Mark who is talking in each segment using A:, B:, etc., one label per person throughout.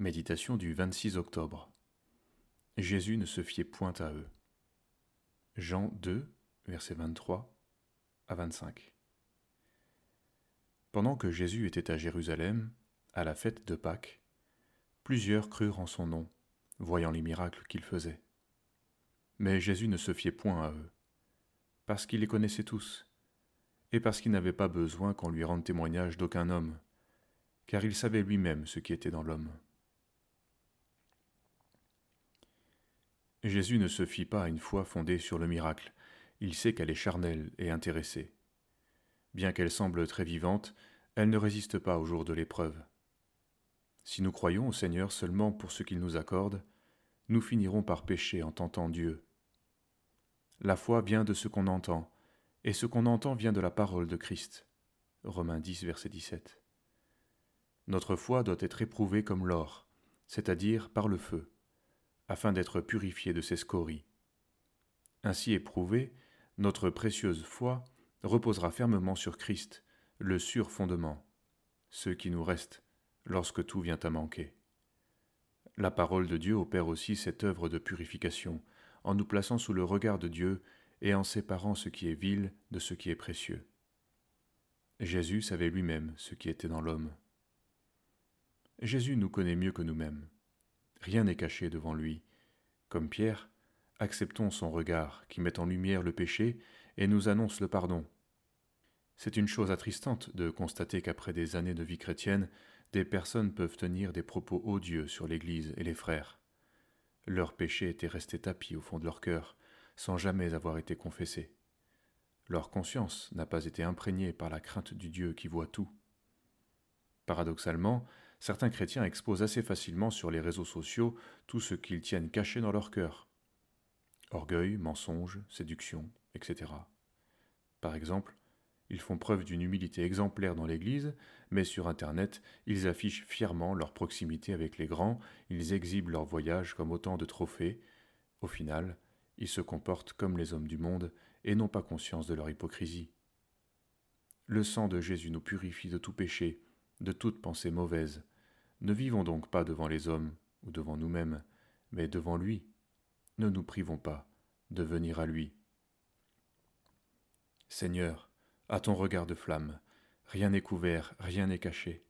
A: Méditation du 26 octobre. Jésus ne se fiait point à eux. Jean 2, versets 23 à 25. Pendant que Jésus était à Jérusalem, à la fête de Pâques, plusieurs crurent en son nom, voyant les miracles qu'il faisait. Mais Jésus ne se fiait point à eux, parce qu'il les connaissait tous, et parce qu'il n'avait pas besoin qu'on lui rende témoignage d'aucun homme, car il savait lui-même ce qui était dans l'homme. Jésus ne se fie pas à une foi fondée sur le miracle, il sait qu'elle est charnelle et intéressée. Bien qu'elle semble très vivante, elle ne résiste pas au jour de l'épreuve. Si nous croyons au Seigneur seulement pour ce qu'il nous accorde, nous finirons par pécher en tentant Dieu. La foi vient de ce qu'on entend, et ce qu'on entend vient de la parole de Christ. Romains 10, verset 17. Notre foi doit être éprouvée comme l'or, c'est-à-dire par le feu afin d'être purifié de ses scories. Ainsi éprouvée, notre précieuse foi reposera fermement sur Christ, le sûr fondement, ce qui nous reste lorsque tout vient à manquer. La parole de Dieu opère aussi cette œuvre de purification, en nous plaçant sous le regard de Dieu et en séparant ce qui est vil de ce qui est précieux. Jésus savait lui-même ce qui était dans l'homme. Jésus nous connaît mieux que nous-mêmes. Rien n'est caché devant lui. Comme Pierre, acceptons son regard qui met en lumière le péché et nous annonce le pardon. C'est une chose attristante de constater qu'après des années de vie chrétienne, des personnes peuvent tenir des propos odieux sur l'Église et les frères. Leur péché était resté tapis au fond de leur cœur, sans jamais avoir été confessé. Leur conscience n'a pas été imprégnée par la crainte du Dieu qui voit tout. Paradoxalement, certains chrétiens exposent assez facilement sur les réseaux sociaux tout ce qu'ils tiennent caché dans leur cœur. Orgueil, mensonge, séduction, etc. Par exemple, ils font preuve d'une humilité exemplaire dans l'Église, mais sur Internet, ils affichent fièrement leur proximité avec les grands, ils exhibent leurs voyages comme autant de trophées. Au final, ils se comportent comme les hommes du monde et n'ont pas conscience de leur hypocrisie. Le sang de Jésus nous purifie de tout péché, de toute pensée mauvaise. Ne vivons donc pas devant les hommes ou devant nous-mêmes, mais devant lui. Ne nous privons pas de venir à lui. Seigneur, à ton regard de flamme, rien n'est couvert, rien n'est caché.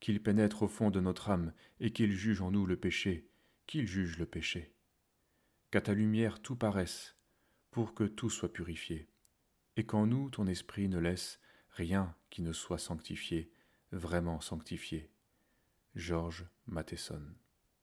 A: Qu'il pénètre au fond de notre âme et qu'il juge en nous le péché, qu'il juge le péché. Qu'à ta lumière tout paraisse, pour que tout soit purifié, et qu'en nous ton esprit ne laisse rien qui ne soit sanctifié, vraiment sanctifié. Georges Matheson